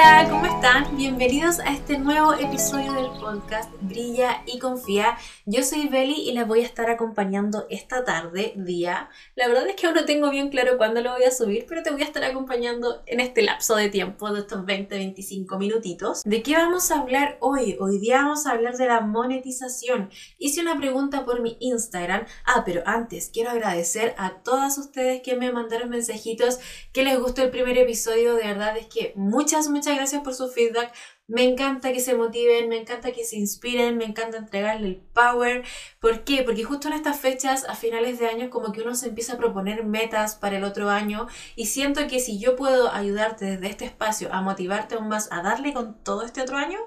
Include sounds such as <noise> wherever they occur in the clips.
Hola, ¿cómo están? Bienvenidos a este nuevo episodio del podcast Brilla y Confía. Yo soy Beli y les voy a estar acompañando esta tarde, día. La verdad es que aún no tengo bien claro cuándo lo voy a subir, pero te voy a estar acompañando en este lapso de tiempo de estos 20-25 minutitos. ¿De qué vamos a hablar hoy? Hoy día vamos a hablar de la monetización. Hice una pregunta por mi Instagram. Ah, pero antes quiero agradecer a todas ustedes que me mandaron mensajitos que les gustó el primer episodio. De verdad es que muchas, muchas gracias por su feedback. Me encanta que se motiven, me encanta que se inspiren, me encanta entregarle el power. ¿Por qué? Porque justo en estas fechas, a finales de año, como que uno se empieza a proponer metas para el otro año y siento que si yo puedo ayudarte desde este espacio a motivarte aún más a darle con todo este otro año,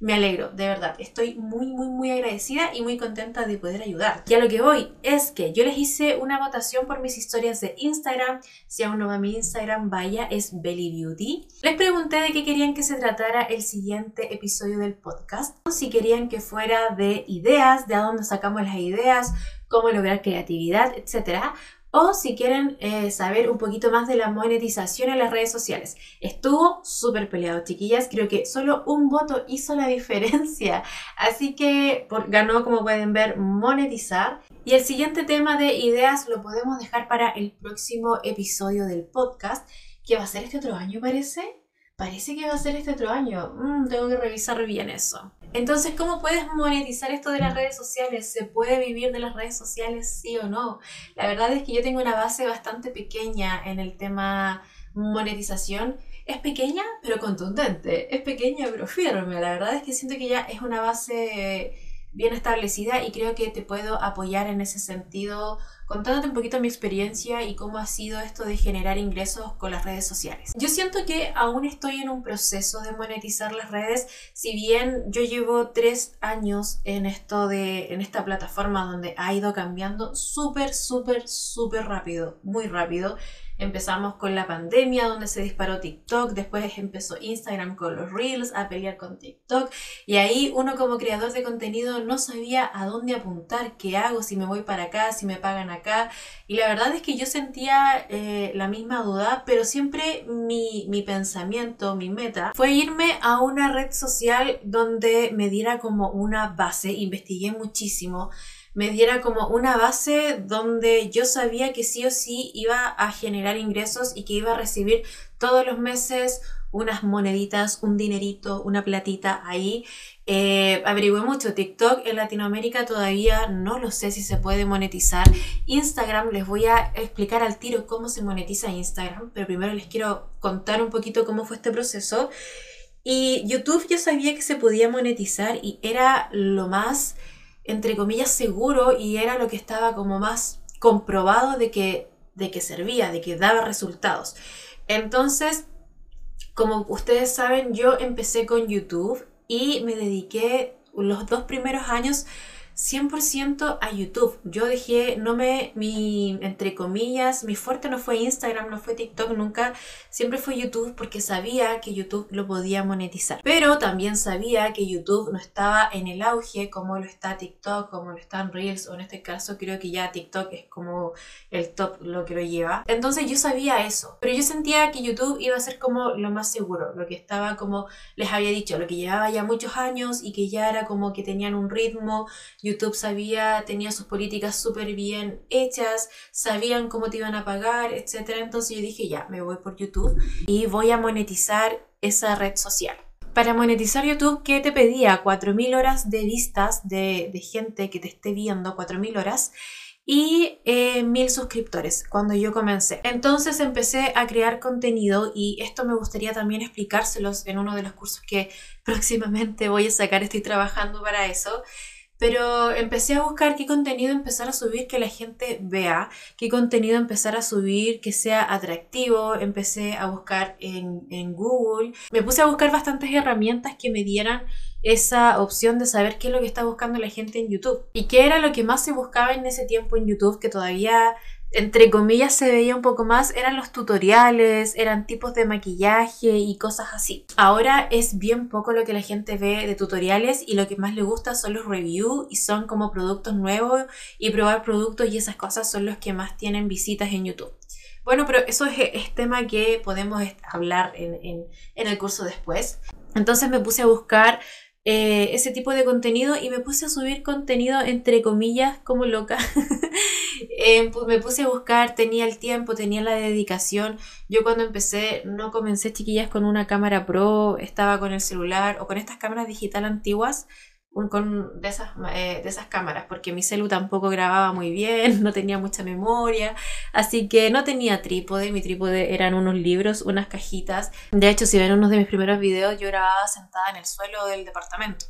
me alegro, de verdad. Estoy muy, muy, muy agradecida y muy contenta de poder ayudar. Y a lo que voy es que yo les hice una votación por mis historias de Instagram. Si aún no va a mi Instagram, vaya, es Belly Beauty. Les pregunté de qué querían que se tratara el siguiente episodio del podcast. Si querían que fuera de ideas, de a dónde sacamos las ideas, cómo lograr creatividad, etc o si quieren eh, saber un poquito más de la monetización en las redes sociales. Estuvo súper peleado, chiquillas. Creo que solo un voto hizo la <laughs> diferencia. Así que ganó, como pueden ver, monetizar. Y el siguiente tema de ideas lo podemos dejar para el próximo episodio del podcast, que va a ser este otro año, parece. Parece que va a ser este otro año. Mm, tengo que revisar bien eso. Entonces, ¿cómo puedes monetizar esto de las redes sociales? ¿Se puede vivir de las redes sociales, sí o no? La verdad es que yo tengo una base bastante pequeña en el tema monetización. Es pequeña, pero contundente. Es pequeña, pero firme. La verdad es que siento que ya es una base bien establecida y creo que te puedo apoyar en ese sentido contándote un poquito mi experiencia y cómo ha sido esto de generar ingresos con las redes sociales. Yo siento que aún estoy en un proceso de monetizar las redes, si bien yo llevo tres años en esto de, en esta plataforma donde ha ido cambiando súper, súper, súper rápido, muy rápido. Empezamos con la pandemia donde se disparó TikTok, después empezó Instagram con los Reels a pelear con TikTok y ahí uno como creador de contenido no sabía a dónde apuntar, qué hago, si me voy para acá, si me pagan acá y la verdad es que yo sentía eh, la misma duda, pero siempre mi, mi pensamiento, mi meta fue irme a una red social donde me diera como una base, investigué muchísimo me diera como una base donde yo sabía que sí o sí iba a generar ingresos y que iba a recibir todos los meses unas moneditas, un dinerito, una platita ahí. Eh, averigüé mucho. TikTok en Latinoamérica todavía no lo sé si se puede monetizar. Instagram, les voy a explicar al tiro cómo se monetiza Instagram, pero primero les quiero contar un poquito cómo fue este proceso. Y YouTube yo sabía que se podía monetizar y era lo más entre comillas, seguro y era lo que estaba como más comprobado de que, de que servía, de que daba resultados. Entonces, como ustedes saben, yo empecé con YouTube y me dediqué los dos primeros años 100% a YouTube. Yo dejé, no me, mi, entre comillas, mi fuerte no fue Instagram, no fue TikTok, nunca, siempre fue YouTube porque sabía que YouTube lo podía monetizar. Pero también sabía que YouTube no estaba en el auge como lo está TikTok, como lo están Reels, o en este caso creo que ya TikTok es como el top lo que lo lleva. Entonces yo sabía eso, pero yo sentía que YouTube iba a ser como lo más seguro, lo que estaba como les había dicho, lo que llevaba ya muchos años y que ya era como que tenían un ritmo. YouTube sabía, tenía sus políticas súper bien hechas, sabían cómo te iban a pagar, etc. Entonces yo dije, ya, me voy por YouTube y voy a monetizar esa red social. Para monetizar YouTube, ¿qué te pedía? 4.000 horas de vistas de, gente que te esté viendo, 4.000 horas y eh, mil suscriptores cuando yo comencé. Entonces empecé a crear contenido y esto me gustaría también explicárselos en uno de los cursos que próximamente voy a sacar, estoy trabajando para eso. Pero empecé a buscar qué contenido empezar a subir que la gente vea, qué contenido empezar a subir que sea atractivo. Empecé a buscar en, en Google. Me puse a buscar bastantes herramientas que me dieran esa opción de saber qué es lo que está buscando la gente en YouTube. Y qué era lo que más se buscaba en ese tiempo en YouTube, que todavía entre comillas se veía un poco más eran los tutoriales, eran tipos de maquillaje y cosas así. Ahora es bien poco lo que la gente ve de tutoriales y lo que más le gusta son los reviews y son como productos nuevos y probar productos y esas cosas son los que más tienen visitas en YouTube. Bueno, pero eso es, tema que podemos hablar en, el curso después. Entonces me puse a buscar eh, ese tipo de contenido y me puse a subir contenido entre comillas como loca. <laughs> Eh, pues me puse a buscar, tenía el tiempo, tenía la dedicación. Yo cuando empecé, no comencé chiquillas con una cámara pro, estaba con el celular o con estas cámaras digital antiguas con, de, esas, eh, de esas cámaras, porque mi celu tampoco grababa muy bien, <laughs> no tenía mucha memoria, así que no tenía trípode, mi trípode eran unos libros, unas cajitas. De hecho, si ven uno de mis primeros videos, yo grababa sentada en el suelo del departamento,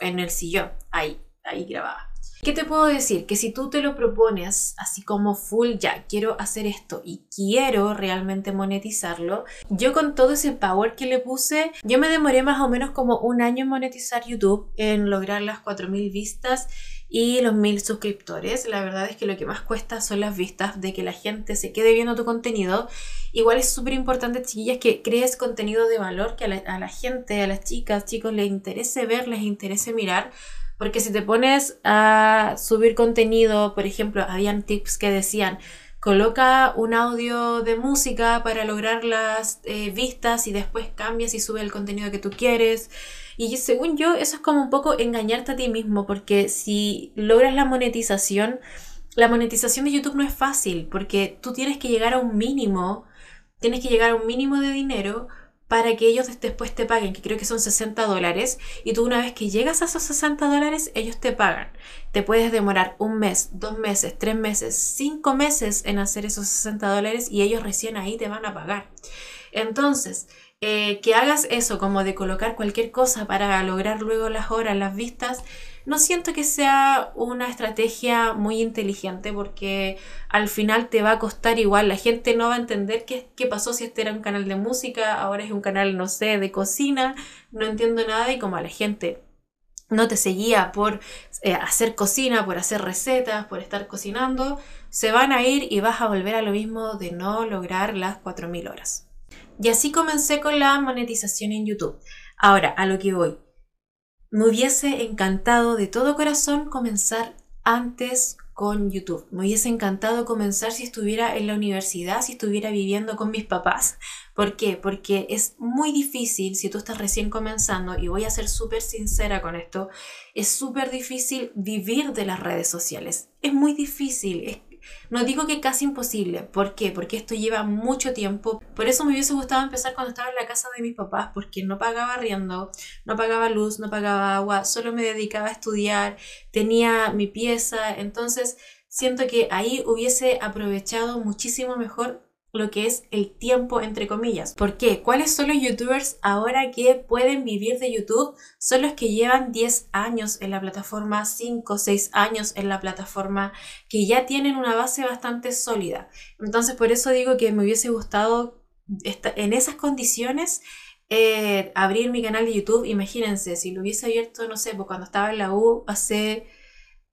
en el sillón, ahí, ahí grababa. ¿Qué te puedo decir? Que si tú te lo propones así como full, ya quiero hacer esto y quiero realmente monetizarlo, yo con todo ese power que le puse, yo me demoré más o menos como un año en monetizar YouTube, en lograr las 4.000 vistas y los 1.000 suscriptores. La verdad es que lo que más cuesta son las vistas, de que la gente se quede viendo tu contenido. Igual es súper importante, chiquillas, que crees contenido de valor, que a la, a la gente, a las chicas, chicos, les interese ver, les interese mirar porque si te pones a subir contenido, por ejemplo, habían tips que decían, coloca un audio de música para lograr las eh, vistas y después cambias y sube el contenido que tú quieres. Y según yo, eso es como un poco engañarte a ti mismo, porque si logras la monetización, la monetización de YouTube no es fácil, porque tú tienes que llegar a un mínimo, tienes que llegar a un mínimo de dinero para que ellos después te paguen, que creo que son 60 dólares, y tú una vez que llegas a esos 60 dólares, ellos te pagan. Te puedes demorar un mes, dos meses, tres meses, cinco meses en hacer esos 60 dólares y ellos recién ahí te van a pagar. Entonces, eh, que hagas eso como de colocar cualquier cosa para lograr luego las horas, las vistas, no siento que sea una estrategia muy inteligente porque al final te va a costar igual. La gente no va a entender qué, qué pasó si este era un canal de música, ahora es un canal, no sé, de cocina. No entiendo nada y como a la gente no te seguía por eh, hacer cocina, por hacer recetas, por estar cocinando, se van a ir y vas a volver a lo mismo de no lograr las 4.000 horas. Y así comencé con la monetización en YouTube. Ahora, a lo que voy. Me hubiese encantado de todo corazón comenzar antes con YouTube. Me hubiese encantado comenzar si estuviera en la universidad, si estuviera viviendo con mis papás. ¿Por qué? Porque es muy difícil si tú estás recién comenzando, y voy a ser súper sincera con esto, es súper difícil vivir de las redes sociales. Es muy difícil, no digo que casi imposible. ¿Por qué? Porque esto lleva mucho tiempo. Por eso me hubiese gustado empezar cuando estaba en la casa de mis papás, porque no pagaba riendo, no pagaba luz, no pagaba agua, solo me dedicaba a estudiar, tenía mi pieza. Entonces siento que ahí hubiese aprovechado muchísimo mejor lo que es el tiempo entre comillas. ¿Por qué? ¿Cuáles son los youtubers ahora que pueden vivir de YouTube? Son los que llevan 10 años en la plataforma, 5 o 6 años en la plataforma, que ya tienen una base bastante sólida. Entonces por eso digo que me hubiese gustado en esas condiciones eh, abrir mi canal de YouTube. Imagínense, si lo hubiese abierto, no sé, pues cuando estaba en la U hace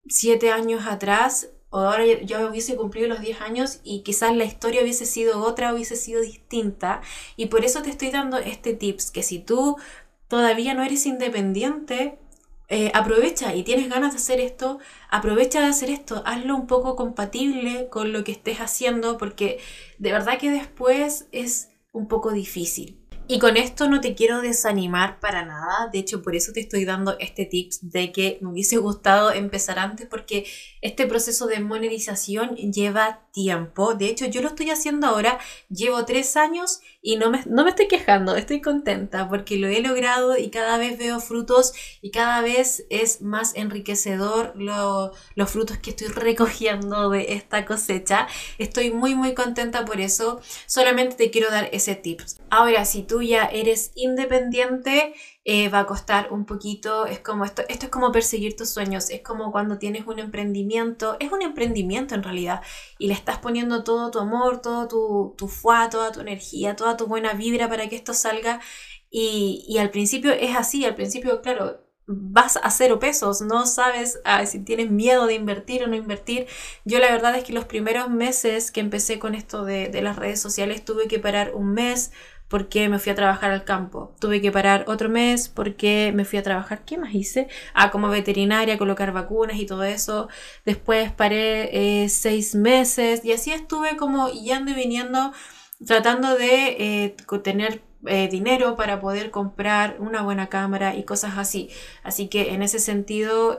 7 años atrás, o ahora yo hubiese cumplido los 10 años y quizás la historia hubiese sido otra, hubiese sido distinta. Y por eso te estoy dando este tips, que si tú todavía no eres independiente, eh, aprovecha y tienes ganas de hacer esto, aprovecha de hacer esto, hazlo un poco compatible con lo que estés haciendo, porque de verdad que después es un poco difícil. Y con esto no te quiero desanimar para nada, de hecho por eso te estoy dando este tips de que me hubiese gustado empezar antes porque este proceso de monetización lleva tiempo, de hecho yo lo estoy haciendo ahora, llevo tres años y no me, no me estoy quejando, estoy contenta porque lo he logrado y cada vez veo frutos y cada vez es más enriquecedor los frutos que estoy recogiendo de esta cosecha. Estoy muy muy contenta por eso, solamente te quiero dar ese tips. Ahora, si tú ya eres independiente, eh, va a costar un poquito, es como esto, esto es como perseguir tus sueños, es como cuando tienes un emprendimiento, es un emprendimiento en realidad, y le estás poniendo todo tu amor, todo tu, tu fuá, toda tu energía, toda tu buena vibra para que esto salga, y, y al principio es así, al principio, claro, vas a cero pesos, no sabes ah, si tienes miedo de invertir o no invertir. Yo la verdad es que los primeros meses que empecé con esto de, de las redes sociales tuve que parar un mes porque me fui a trabajar al campo. Tuve que parar otro mes porque me fui a trabajar. ¿Qué más hice? Ah, como veterinaria, colocar vacunas y todo eso. Después paré eh, seis meses y así estuve como yendo y viniendo tratando de eh, tener eh, dinero para poder comprar una buena cámara y cosas así. Así que en ese sentido,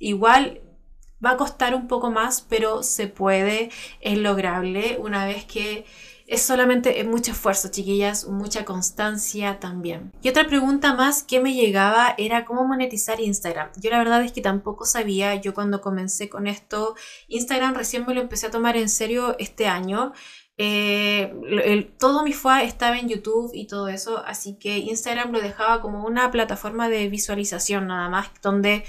igual va a costar un poco más, pero se puede, es lograble una vez que es solamente mucho esfuerzo, chiquillas, mucha constancia también. Y otra pregunta más que me llegaba era cómo monetizar Instagram. Yo la verdad es que tampoco sabía, yo cuando comencé con esto, Instagram recién me lo empecé a tomar en serio este año. Eh, todo mi FUA estaba en YouTube y todo eso, así que Instagram lo dejaba como una plataforma de visualización nada más, donde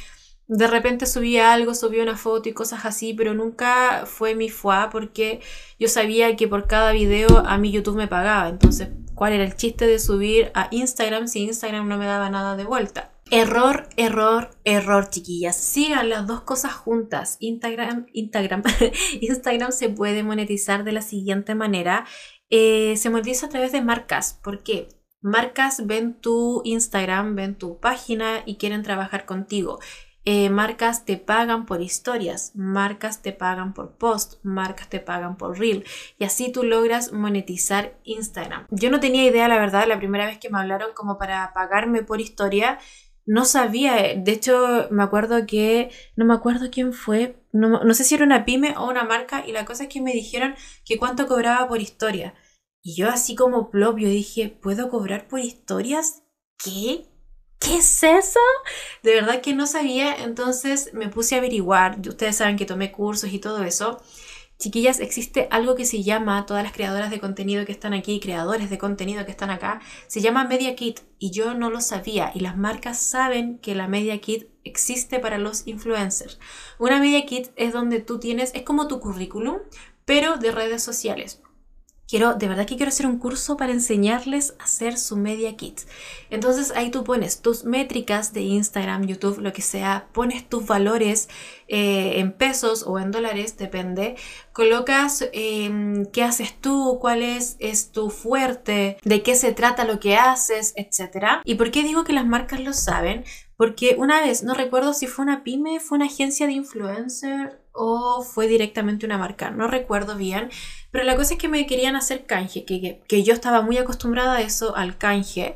de repente subía algo, subía una foto y cosas así, pero nunca fue mi FUA porque yo sabía que por cada video a mi YouTube me pagaba. Entonces, ¿cuál era el chiste de subir a Instagram si Instagram no me daba nada de vuelta? Error, error, error, chiquillas. Sigan las dos cosas juntas. Instagram, Instagram, <laughs> Instagram se puede monetizar de la siguiente manera. Eh, se monetiza a través de marcas. ¿Por qué? Marcas ven tu Instagram, ven tu página y quieren trabajar contigo. Eh, marcas te pagan por historias, marcas te pagan por post, marcas te pagan por reel y así tú logras monetizar Instagram. Yo no tenía idea, la verdad, la primera vez que me hablaron como para pagarme por historia, no sabía, de hecho me acuerdo que, no me acuerdo quién fue, no, sé si era una pyme o una marca y la cosa es que me dijeron que cuánto cobraba por historia. Y yo así como plop, dije, ¿puedo cobrar por historias? ¿Qué? ¿Qué es eso? De verdad que no sabía, entonces me puse a averiguar. Ustedes saben que tomé cursos y todo eso. Chiquillas, existe algo que se llama, todas las creadoras de contenido que están aquí, creadores de contenido que están acá, se llama Media Kit y yo no lo sabía y las marcas saben que la Media Kit existe para los influencers. Una Media Kit es donde tú tienes, es como tu currículum, pero de redes sociales. Quiero, de verdad que quiero hacer un curso para enseñarles a hacer su media kit. Entonces ahí tú pones tus métricas de Instagram, YouTube, lo que sea, pones tus valores eh, en pesos o en dólares, depende. Colocas em, qué haces tú, cuál es, es tu fuerte, de qué se trata lo que haces, etc. ¿Y por qué digo que las marcas lo saben? Porque una vez, no recuerdo si fue una pyme, fue una agencia de influencer o fue directamente una marca, no recuerdo bien, pero la cosa es que me querían hacer canje, que, que, yo estaba muy acostumbrada a eso, al canje,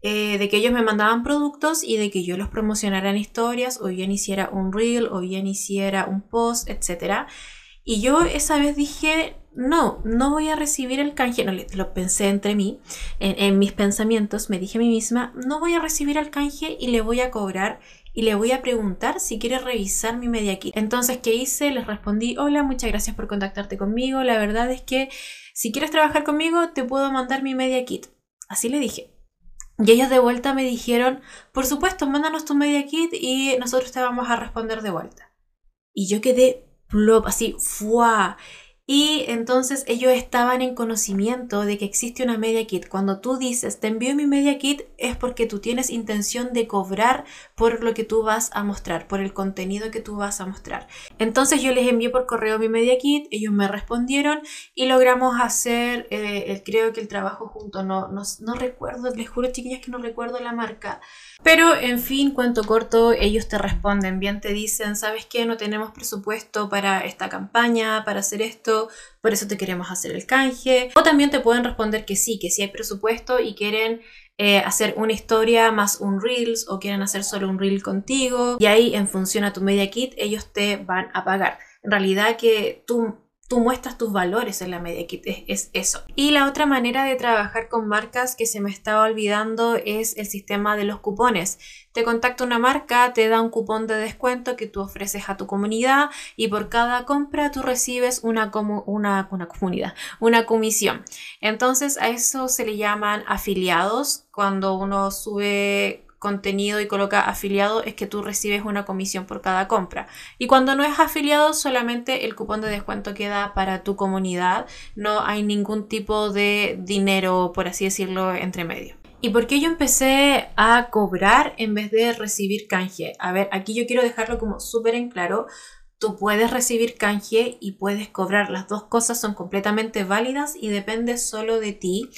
eh, de que ellos me mandaban productos y de que yo los promocionara en historias, o bien hiciera un reel, o bien hiciera un post, etc. Y yo esa vez dije, no, no voy a recibir el canje, no, lo pensé entre mí, en, en mis pensamientos, me dije a mí misma, no voy a recibir el canje y le voy a cobrar y le voy a preguntar si quiere revisar mi media kit. Entonces, ¿qué hice? Les respondí, hola, muchas gracias por contactarte conmigo. La verdad es que si quieres trabajar conmigo, te puedo mandar mi media kit. Así le dije. Y ellos de vuelta me dijeron, por supuesto, mándanos tu media kit y nosotros te vamos a responder de vuelta. Y yo quedé plop, así, ¡fua! Y entonces ellos estaban en conocimiento de que existe una media kit. Cuando tú dices, te envío mi media kit, es porque tú tienes intención de cobrar por lo que tú vas a mostrar, por el contenido que tú vas a mostrar. Entonces yo les envié por correo mi media kit, ellos me respondieron y logramos hacer, eh, creo que el trabajo junto. No, no, no recuerdo, les juro chiquillas que no recuerdo la marca. Pero en fin, cuento corto, ellos te responden, bien te dicen, ¿sabes qué? No tenemos presupuesto para esta campaña, para hacer esto, por eso te queremos hacer el canje. O también te pueden responder que sí, que sí hay presupuesto y quieren eh, hacer una historia más un Reels o quieren hacer solo un Reel contigo. Y ahí en función a tu media kit, ellos te van a pagar. En realidad que tú tú muestras tus valores en la media es, eso. Y la otra manera de trabajar con marcas que se me estaba olvidando es el sistema de los cupones. Te contacta una marca, te da un cupón de descuento que tú ofreces a tu comunidad y por cada compra tú recibes una, una, una comunidad, una comisión. Entonces a eso se le llaman afiliados cuando uno sube contenido y coloca afiliado es que tú recibes una comisión por cada compra. Y cuando no es afiliado, solamente el cupón de descuento queda para tu comunidad. No hay ningún tipo de dinero, por así decirlo, entre medio. ¿Y por qué yo empecé a cobrar en vez de recibir canje? A ver, aquí yo quiero dejarlo como súper en claro Tú puedes recibir canje y puedes cobrar. Las dos cosas son completamente válidas y depende solo de ti.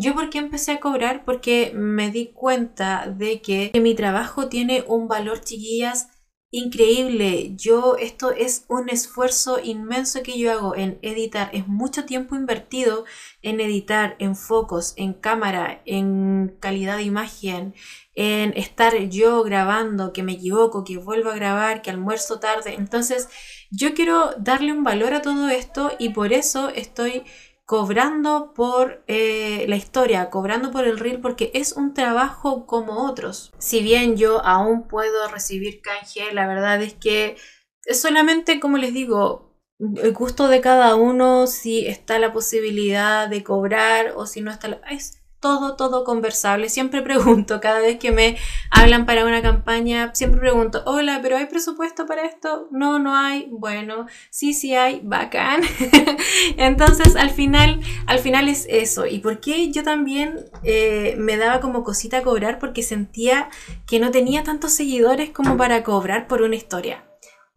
Yo por qué empecé a cobrar? Porque me di cuenta de que mi trabajo tiene un valor, chiquillas, increíble. Yo, esto es un esfuerzo inmenso que yo hago en editar. Es mucho tiempo invertido en editar, en focos, en cámara, en calidad de imagen, en estar yo grabando, que me equivoco, que vuelvo a grabar, que almuerzo tarde. Entonces, yo quiero darle un valor a todo esto y por eso estoy cobrando por eh, la historia, cobrando por el reel, porque es un trabajo como otros. Si bien yo aún puedo recibir canje, la verdad es que es solamente, como les digo, el gusto de cada uno, si está la posibilidad de cobrar o si no está la todo, todo conversable. Siempre <laughs> pregunto, cada vez que me hablan para una campaña, siempre pregunto, hola, pero ¿hay presupuesto para esto? No, no hay. Bueno, sí, sí hay, bacán. <laughs> Entonces, al final, al final es eso. ¿Y por qué yo también eh, me daba como cosita cobrar? Porque sentía que no tenía tantos seguidores como para cobrar por una historia.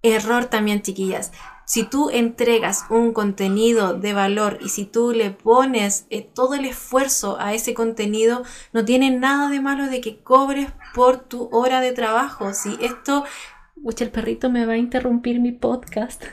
Error también, chiquillas si tú entregas un contenido de valor y si tú le pones eh, todo el esfuerzo a ese contenido, no tiene nada de malo de que cobres por tu hora de trabajo. Si esto... Uy, el perrito me va a interrumpir mi podcast.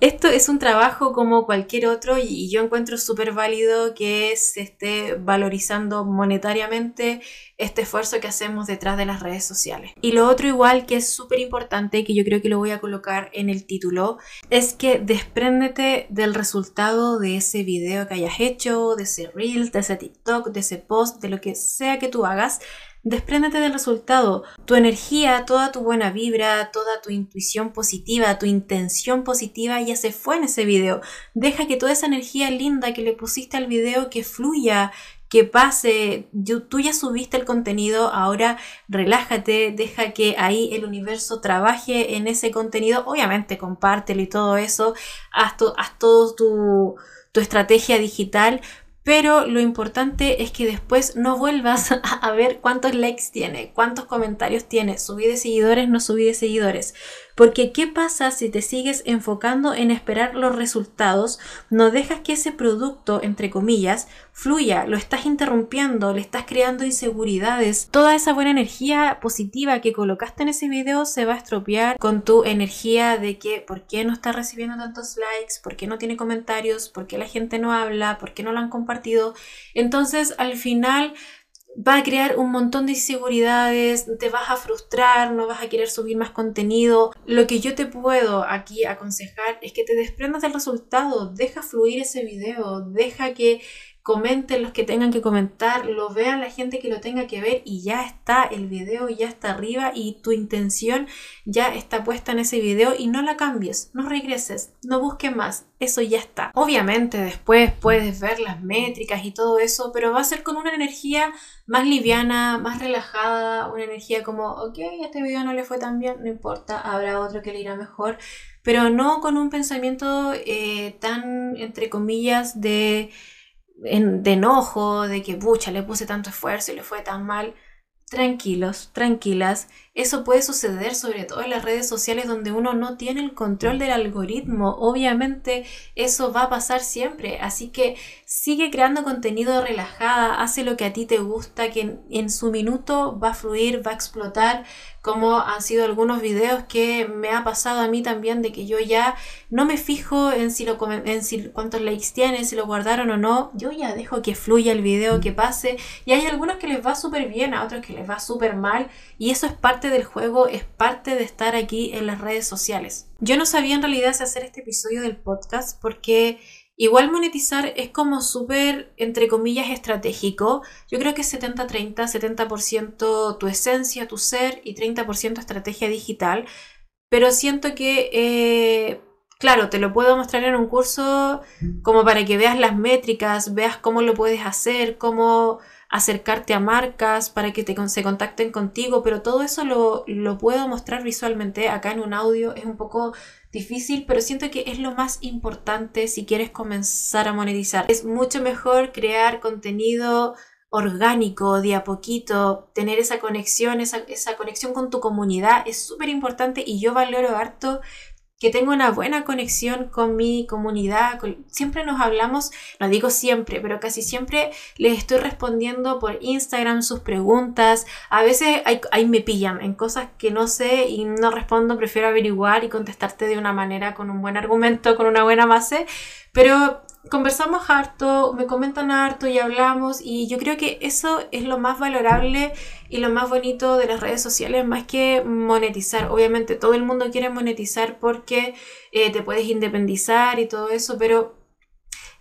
Esto es un trabajo como cualquier otro y yo encuentro súper válido que se esté valorizando monetariamente este esfuerzo que hacemos detrás de las redes sociales. Y lo otro igual que es súper importante, que yo creo que lo voy a colocar en el título, es que despréndete del resultado de ese video que hayas hecho, de ese reel, de ese TikTok, de ese post, de lo que sea que tú hagas Despréndete del resultado. Tu energía, toda tu buena vibra, toda tu intuición positiva, tu intención positiva ya se fue en ese video. Deja que toda esa energía linda que le pusiste al video que fluya, que pase. Tú ya subiste el contenido, ahora relájate, deja que ahí el universo trabaje en ese contenido. Obviamente compártelo y todo eso. Haz, haz todo tu, tu estrategia digital, pero lo importante es que después no vuelvas <laughs> a, ver cuántos likes tiene, cuántos comentarios tiene, subí de seguidores, no subí de seguidores. Porque ¿qué pasa si te sigues enfocando en esperar los resultados? No dejas que ese producto, entre comillas, fluya, lo estás interrumpiendo, le estás creando inseguridades. Toda esa buena energía positiva que colocaste en ese video se va a estropear con tu energía de que ¿por qué no está recibiendo tantos likes? ¿Por qué no tiene comentarios? ¿Por qué la gente no habla? ¿Por qué no lo han compartido? Entonces al final va a crear un montón de inseguridades, te vas a frustrar, no vas a querer subir más contenido. Lo que yo te puedo aquí aconsejar es que te desprendas del resultado, deja fluir ese video, deja que comenten los que tengan que comentar, lo vean la gente que lo tenga que ver y ya está, el video ya está arriba y tu intención ya está puesta en ese video y no la cambies, no regreses, no busques más, eso ya está. Obviamente después puedes ver las métricas y todo eso, pero va a ser con una energía más liviana, más relajada, una energía como, ok, este video no le fue tan bien, no importa, habrá otro que le irá mejor, pero no con un pensamiento eh, tan, entre comillas, de de enojo, de que, pucha, le puse tanto esfuerzo y le fue tan mal. Tranquilos, tranquilas. Eso puede suceder sobre todo en las redes sociales donde uno no tiene el control del algoritmo. Obviamente eso va a pasar siempre. Así que sigue creando contenido relajada, hace lo que a ti te gusta, que en, su minuto va a fluir, va a explotar, como han sido algunos videos que me ha pasado a mí también de que yo ya no me fijo en si lo en si cuántos likes tiene, si lo guardaron o no, yo ya dejo que fluya el video, que pase. Y hay algunos que les va súper bien, a otros que les va súper mal. Y eso es parte del juego, es parte de estar aquí en las redes sociales. Yo no sabía en realidad si hacer este episodio del podcast porque Igual monetizar es como súper, entre comillas, estratégico. Yo creo que es 70-30, 70%, tu esencia, tu ser y 30% estrategia digital. Pero siento que, eh, claro, te lo puedo mostrar en un curso como para que veas las métricas, veas cómo lo puedes hacer, cómo acercarte a marcas para que te, se contacten contigo, pero todo eso lo, lo puedo mostrar visualmente acá en un audio. Es un poco difícil, pero siento que es lo más importante si quieres comenzar a monetizar. Es mucho mejor crear contenido orgánico, de a poquito, tener esa conexión, esa, esa conexión con tu comunidad es súper importante y yo valoro harto que tengo una buena conexión con mi comunidad. siempre nos hablamos, no digo siempre, pero casi siempre les estoy respondiendo por Instagram sus preguntas. A veces ahí me pillan en cosas que no sé y no respondo, prefiero averiguar y contestarte de una manera con un buen argumento, con una buena base. Pero conversamos harto, me comentan harto y hablamos y yo creo que eso es lo más valorable y lo más bonito de las redes sociales, más que monetizar. Obviamente todo el mundo quiere monetizar porque eh, te puedes independizar y todo eso, pero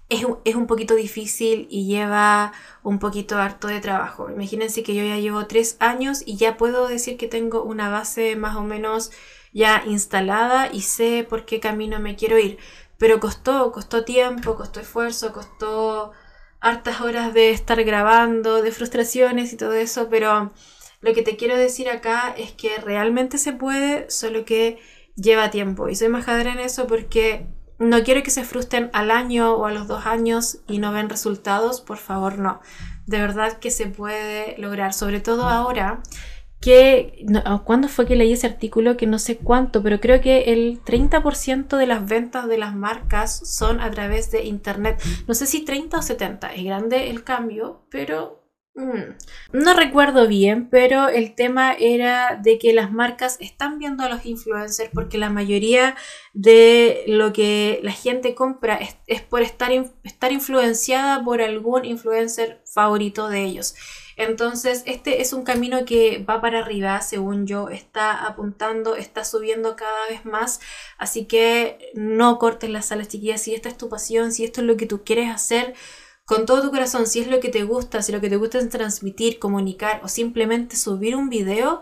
es es un, poquito difícil y lleva un poquito harto de trabajo. Imagínense que yo ya llevo tres años y ya puedo decir que tengo una base más o menos ya instalada y sé por qué camino me quiero ir pero costó, costó tiempo, costó esfuerzo, costó hartas horas de estar grabando, de frustraciones y todo eso, pero lo que te quiero decir acá es que realmente se puede, solo que lleva tiempo. Y soy majadera en eso porque no quiero que se frustren al año o a los dos años y no ven resultados, por favor no. De verdad que se puede lograr, sobre todo ahora que, ah, ¿cuándo fue que leí ese artículo? Que no sé cuánto, pero creo que el 30% de las ventas de las marcas son a través de Internet. No sé si 30 o 70, es grande el cambio, pero mm, no recuerdo bien, pero el tema era de que las marcas están viendo a los influencers porque la mayoría de lo que la gente compra es, por estar, estar influenciada por algún influencer favorito de ellos. Entonces, este es un camino que va para arriba, según yo, está apuntando, está subiendo cada vez más. Así que no cortes las alas, chiquillas. Si esta es tu pasión, si esto es lo que tú quieres hacer con todo tu corazón, si es lo que te gusta, si lo que te gusta es transmitir, comunicar o simplemente subir un video,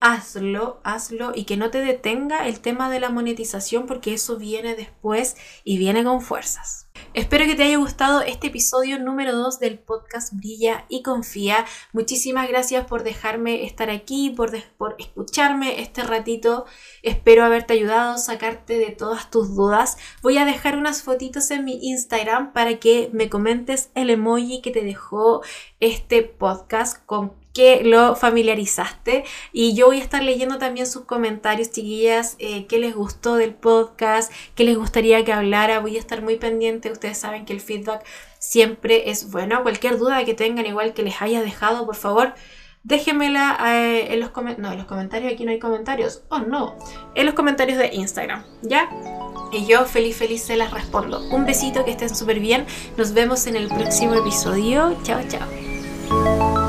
hazlo, hazlo y que no te detenga el tema de la monetización porque eso viene después y viene con fuerzas. Espero que te haya gustado este episodio número 2 del podcast Brilla y Confía. Muchísimas gracias por dejarme estar aquí, por, por escucharme este ratito. Espero haberte ayudado a sacarte de todas tus dudas. Voy a dejar unas fotitos en mi Instagram para que me comentes el emoji que te dejó este podcast con que lo familiarizaste. Y yo voy a estar leyendo también sus comentarios chiquillas eh, qué les gustó del podcast qué les gustaría que hablara. Voy a estar muy pendiente. Ustedes saben que el feedback siempre es bueno. Cualquier duda que tengan igual que les haya dejado por favor déjenmela eh, en los comentarios no en los comentarios aquí no hay comentarios. Oh no en los comentarios de Instagram ya y yo feliz feliz se las respondo. Un besito que estén súper bien. Nos vemos en el próximo episodio. Chao chao